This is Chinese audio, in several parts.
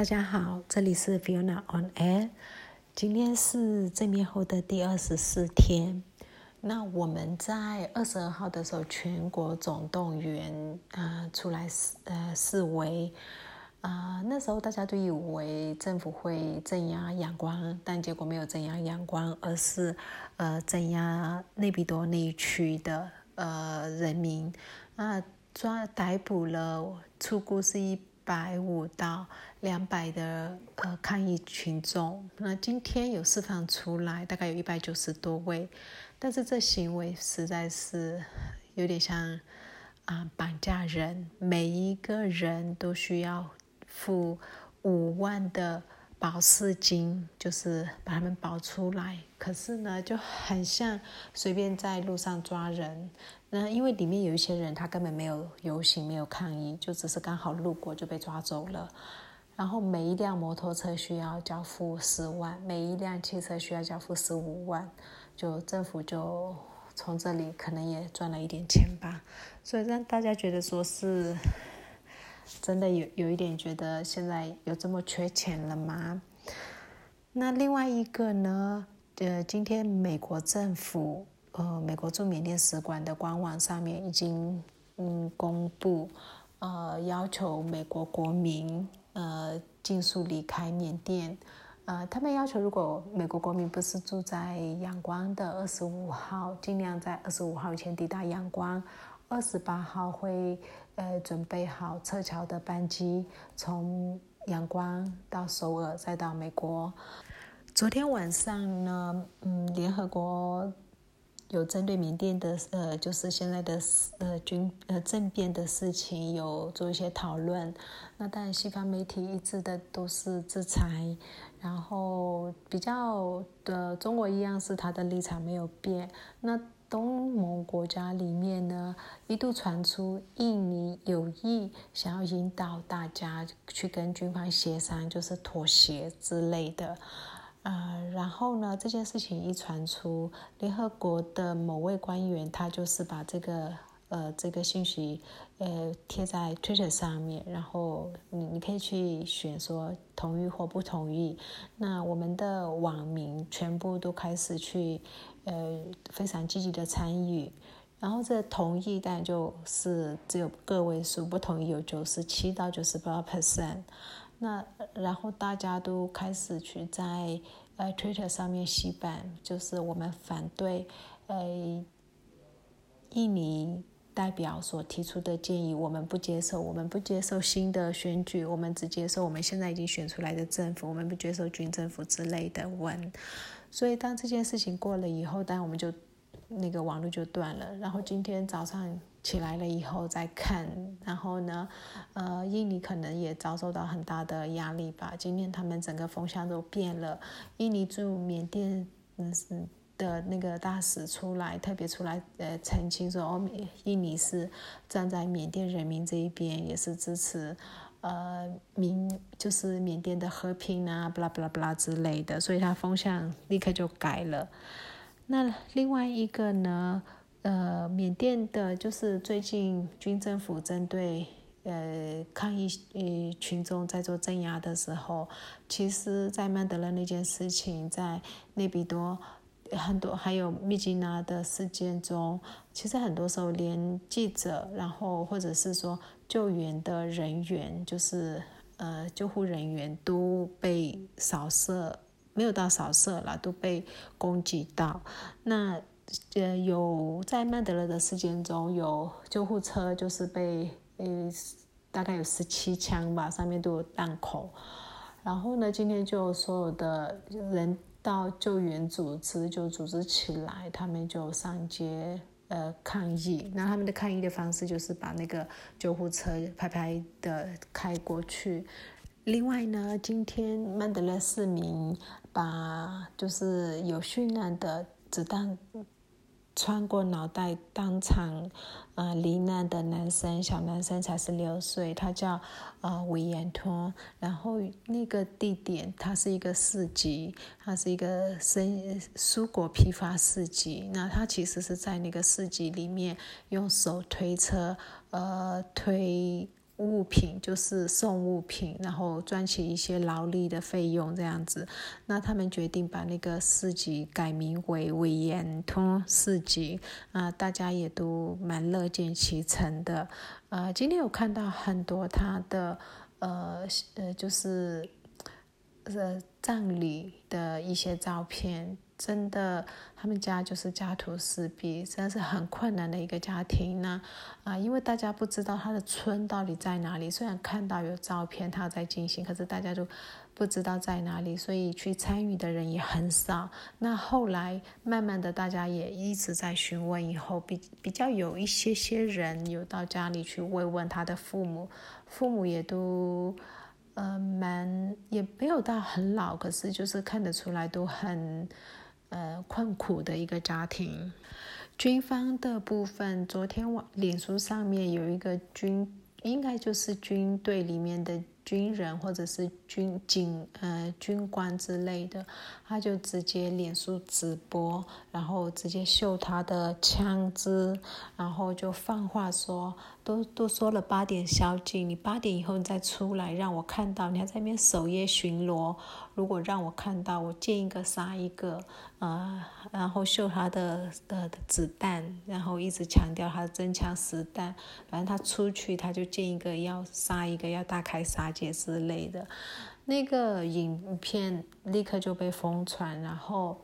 大家好，这里是 Fiona on Air。今天是正面后的第二十四天。那我们在二十二号的时候，全国总动员啊出来示呃示威啊，那时候大家都以为政府会镇压阳光，但结果没有镇压阳光，而是呃镇压内比多那一区的呃人民啊，抓逮捕了出估是一。百五到两百的呃抗议群众，那今天有释放出来，大概有一百九十多位，但是这行为实在是有点像啊绑架人，每一个人都需要付五万的保释金，就是把他们保出来。可是呢，就很像随便在路上抓人。那因为里面有一些人，他根本没有游行，没有抗议，就只是刚好路过就被抓走了。然后每一辆摩托车需要交付十万，每一辆汽车需要交付十五万，就政府就从这里可能也赚了一点钱吧。所以让大家觉得说是真的有有一点觉得现在有这么缺钱了吗？那另外一个呢？呃，今天美国政府。呃，美国驻缅甸使馆的官网上面已经嗯公布，呃，要求美国国民呃尽速离开缅甸。呃，他们要求如果美国国民不是住在仰光的二十五号，尽量在二十五号以前抵达仰光。二十八号会呃准备好撤侨的班机，从阳光到首尔再到美国。昨天晚上呢，嗯，联合国。有针对缅甸的呃，就是现在的呃军呃政变的事情有做一些讨论。那当然，西方媒体一直的都是制裁，然后比较的中国一样是他的立场没有变。那东盟国家里面呢，一度传出印尼有意想要引导大家去跟军方协商，就是妥协之类的。呃，然后呢，这件事情一传出，联合国的某位官员他就是把这个呃这个信息呃贴在 Twitter 上面，然后你你可以去选说同意或不同意。那我们的网民全部都开始去呃非常积极的参与，然后这同意但就是只有个位数，不同意有九十七到九十八 percent。那然后大家都开始去在呃 Twitter 上面洗版，就是我们反对呃印尼代表所提出的建议，我们不接受，我们不接受新的选举，我们只接受我们现在已经选出来的政府，我们不接受军政府之类的文。所以当这件事情过了以后，当然我们就那个网络就断了。然后今天早上。起来了以后再看，然后呢，呃，印尼可能也遭受到很大的压力吧。今天他们整个风向都变了，印尼驻缅甸嗯的那个大使出来，特别出来呃澄清说，哦，印尼是站在缅甸人民这一边，也是支持呃民就是缅甸的和平啊，巴拉巴拉巴拉之类的，所以他风向立刻就改了。那另外一个呢？呃，缅甸的就是最近军政府针对呃抗议呃群众在做镇压的时候，其实，在曼德勒那件事情，在内比多很多还有密吉拿的事件中，其实很多时候连记者，然后或者是说救援的人员，就是呃救护人员都被扫射，没有到扫射了，都被攻击到，那。呃，有在曼德勒的事件中有救护车，就是被呃大概有十七枪吧，上面都有弹孔。然后呢，今天就所有的人到救援组织就组织起来，他们就上街呃抗议。那他们的抗议的方式就是把那个救护车拍拍的开过去。另外呢，今天曼德勒市民把就是有训练的子弹。穿过脑袋当场，呃，罹难的男生，小男生才十六岁，他叫呃维延托。然后那个地点，它是一个市集，它是一个生蔬果批发市集。那他其实是在那个市集里面用手推车，呃，推物品，就是送物品，然后赚取一些劳力的费用这样子。那他们决定把那个市集改名为维延通市集啊，大家也都蛮乐见其成的。呃，今天有看到很多他的呃呃，就是呃葬礼的一些照片。真的，他们家就是家徒四壁，真的是很困难的一个家庭呢。啊，因为大家不知道他的村到底在哪里，虽然看到有照片他在进行，可是大家都不知道在哪里，所以去参与的人也很少。那后来慢慢的，大家也一直在询问，以后比比较有一些些人有到家里去慰问他的父母，父母也都。呃，蛮也没有到很老，可是就是看得出来都很呃困苦的一个家庭。军方的部分，昨天网脸书上面有一个军，应该就是军队里面的。军人或者是军警呃军官之类的，他就直接脸书直播，然后直接秀他的枪支，然后就放话说，都都说了八点宵禁，你八点以后你再出来让我看到，你还在那边守夜巡逻，如果让我看到，我见一个杀一个，呃，然后秀他的的子弹，然后一直强调他的真枪实弹，反正他出去他就见一个要杀一个，要大开杀戒。之类的，那个影片立刻就被疯传，然后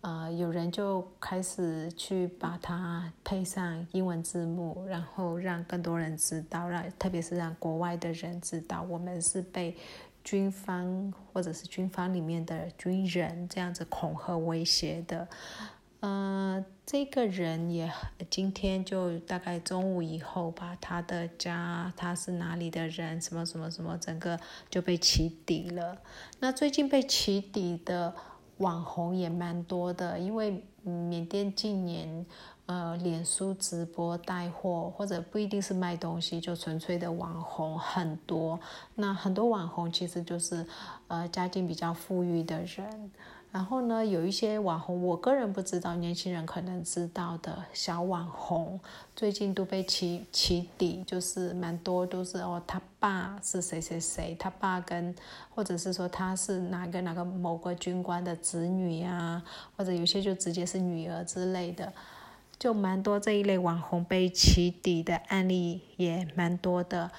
呃，有人就开始去把它配上英文字幕，然后让更多人知道，让特别是让国外的人知道，我们是被军方或者是军方里面的军人这样子恐吓威胁的。呃，这个人也今天就大概中午以后吧，他的家他是哪里的人，什么什么什么，整个就被起底了。那最近被起底的网红也蛮多的，因为缅甸近年呃，脸书直播带货或者不一定是卖东西，就纯粹的网红很多。那很多网红其实就是呃，家境比较富裕的人。然后呢，有一些网红，我个人不知道，年轻人可能知道的小网红，最近都被起起底，就是蛮多都是哦，他爸是谁谁谁，他爸跟，或者是说他是哪个哪个某个军官的子女呀，或者有些就直接是女儿之类的，就蛮多这一类网红被起底的案例也蛮多的。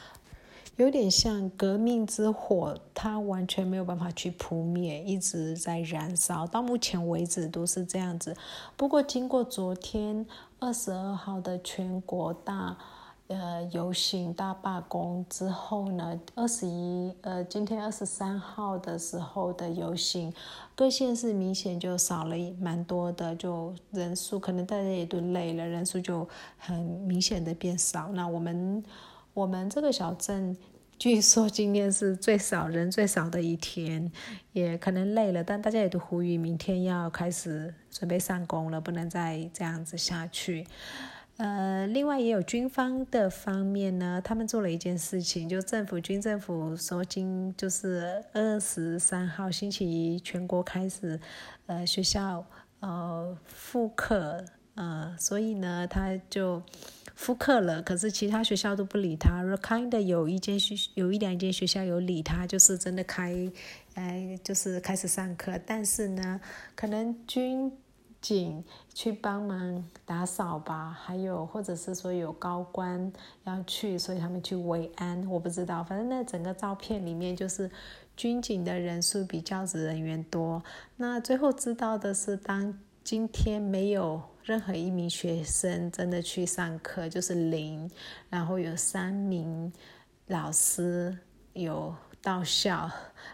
有点像革命之火，它完全没有办法去扑灭，一直在燃烧，到目前为止都是这样子。不过，经过昨天二十二号的全国大呃游行大罢工之后呢，二十一呃今天二十三号的时候的游行，各县市明显就少了蛮多的，就人数可能大家也都累了，人数就很明显的变少。那我们。我们这个小镇，据说今天是最少人最少的一天，也可能累了，但大家也都呼吁明天要开始准备上工了，不能再这样子下去。呃，另外也有军方的方面呢，他们做了一件事情，就政府军政府说今就是二十三号星期一全国开始，呃，学校呃复课，呃，所以呢，他就。复课了，可是其他学校都不理他。Kind 有一间学，有一两间学校有理他，就是真的开，哎，就是开始上课。但是呢，可能军警去帮忙打扫吧，还有或者是说有高官要去，所以他们去维安，我不知道。反正那整个照片里面就是军警的人数比教职人员多。那最后知道的是，当今天没有。任何一名学生真的去上课就是零，然后有三名老师有到校，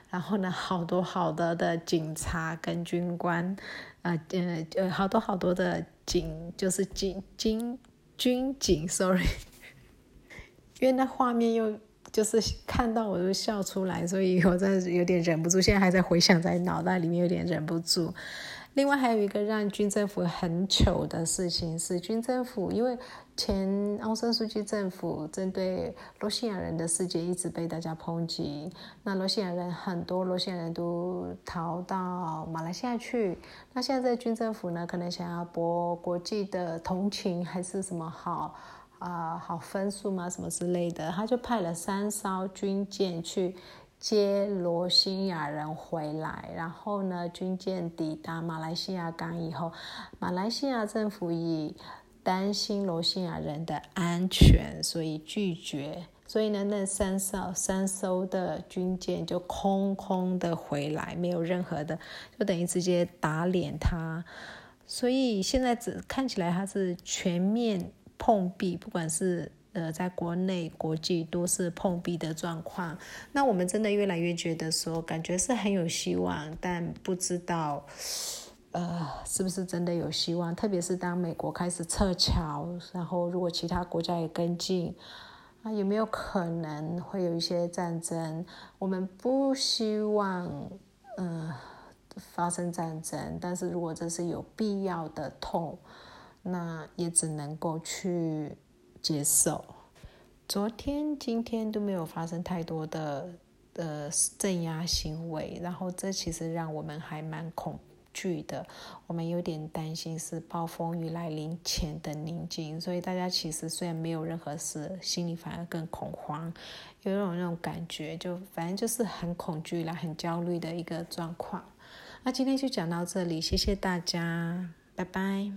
然后呢，好多好多的警察跟军官，啊，呃，呃，好多好多的警，就是警警军警，sorry，因为那画面又就是看到我就笑出来，所以我在有点忍不住，现在还在回想在脑袋里面有点忍不住。另外还有一个让军政府很糗的事情是，军政府因为前奥森书记政府针对罗兴亚人的事件一直被大家抨击，那罗兴亚人很多罗兴亚人都逃到马来西亚去，那现在军政府呢可能想要博国际的同情还是什么好，啊好分数吗？什么之类的，他就派了三艘军舰去接罗兴亚人回来。然后呢，军舰抵达马来西亚港以后，马来西亚政府以担心罗兴亚人的安全，所以拒绝。所以呢，那三艘三艘的军舰就空空的回来，没有任何的，就等于直接打脸他。所以现在只看起来他是全面碰壁，不管是呃在国内、国际都是碰壁的状况。那我们真的越来越觉得说，感觉是很有希望，但不知道呃是不是真的有希望。特别是当美国开始撤侨，然后如果其他国家也跟进。那有没有可能会有一些战争？我们不希望，嗯，发生战争。但是如果这是有必要的痛，那也只能够去接受。昨天、今天都没有发生太多的呃镇压行为，然后这其实让我们还蛮恐。惧的，我们有点担心是暴风雨来临前的宁静，所以大家其实虽然没有任何事，心里反而更恐慌，有一种那种感觉，就反正就是很恐惧啦，很焦虑的一个状况。那今天就讲到这里，谢谢大家，拜拜。